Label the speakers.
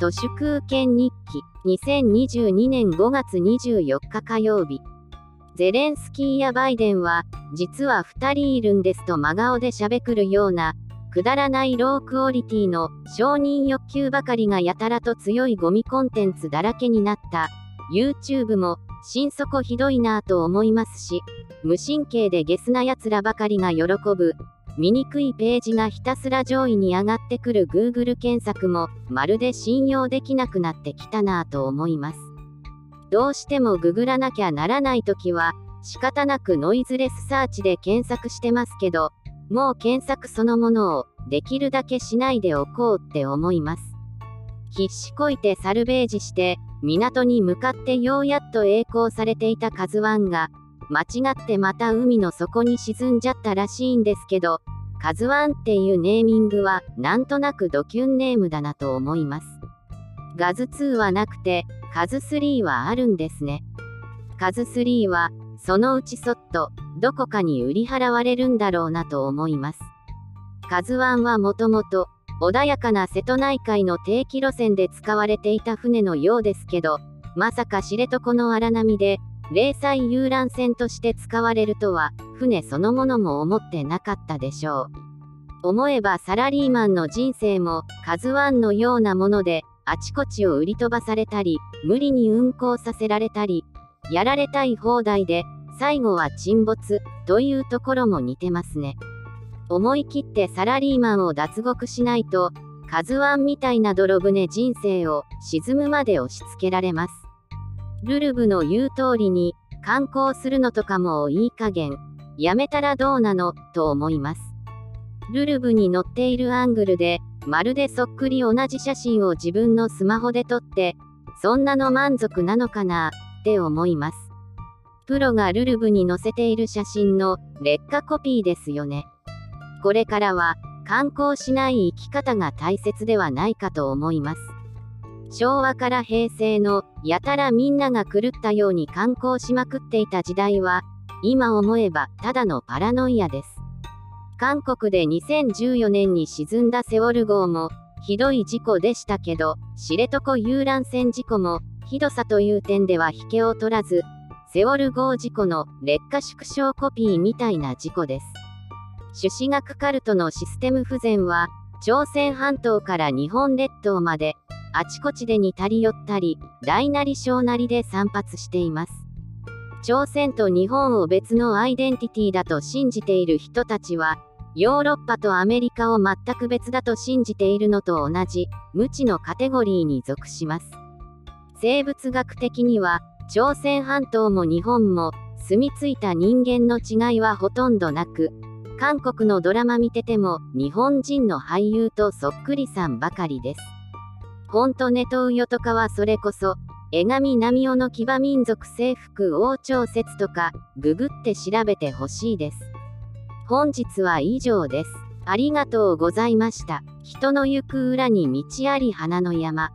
Speaker 1: 都市空権日記2022年5月24日火曜日。ゼレンスキーやバイデンは実は2人いるんですと真顔でしゃべくるようなくだらないロークオリティの承認欲求ばかりがやたらと強いゴミコンテンツだらけになった。YouTube も心底ひどいなぁと思いますし無神経でゲスな奴らばかりが喜ぶ。醜いページがひたすら上位に上がってくる Google 検索もまるで信用できなくなってきたなぁと思いますどうしてもググらなきゃならない時は仕方なくノイズレスサーチで検索してますけどもう検索そのものをできるだけしないでおこうって思います。必死こいてサルベージして港に向かってようやっと栄光されていたカズワンが間違ってまた海の底に沈んじゃったらしいんですけどカズワンっていうネーミングはなんとなくドキュンネームだなと思います。ガズ2はなくてカズ3はあるんですね。カズ3はそのうちそっとどこかに売り払われるんだろうなと思います。カズワンはもともと穏やかな瀬戸内海の定期路線で使われていた船のようですけど、まさか知床の荒波で、零細遊覧船として使われるとは、船そのものも思ってなかったでしょう。思えばサラリーマンの人生も、カズワンのようなもので、あちこちを売り飛ばされたり、無理に運航させられたり、やられたい放題で、最後は沈没、というところも似てますね。思い切ってサラリーマンを脱獄しないと、カズワンみたいな泥船人生を沈むまで押し付けられます。ルルブの言う通りに、観光するのとかもいい加減、やめたらどうなの、と思います。ルルブに載っているアングルで、まるでそっくり同じ写真を自分のスマホで撮って、そんなの満足なのかな、って思います。プロがルルブに載せている写真の劣化コピーですよね。これからは観光しない生き方が大切ではないかと思います。昭和から平成のやたらみんなが狂ったように観光しまくっていた時代は今思えばただのパラノイアです。韓国で2014年に沈んだセウォル号もひどい事故でしたけど知床遊覧船事故もひどさという点では引けを取らずセウォル号事故の劣化縮小コピーみたいな事故です。朱子学カルトのシステム不全は、朝鮮半島から日本列島まで、あちこちで似たり寄ったり、大なり小なりで散発しています。朝鮮と日本を別のアイデンティティだと信じている人たちは、ヨーロッパとアメリカを全く別だと信じているのと同じ、無知のカテゴリーに属します。生物学的には、朝鮮半島も日本も、住み着いた人間の違いはほとんどなく、韓国のドラマ見てても日本人の俳優とそっくりさんばかりです。ほんとネトウヨとかはそれこそ、江上波夫の騎馬民族征服王朝説とか、ググって調べてほしいです。本日は以上です。ありがとうございました。人の行く裏に道あり花の山。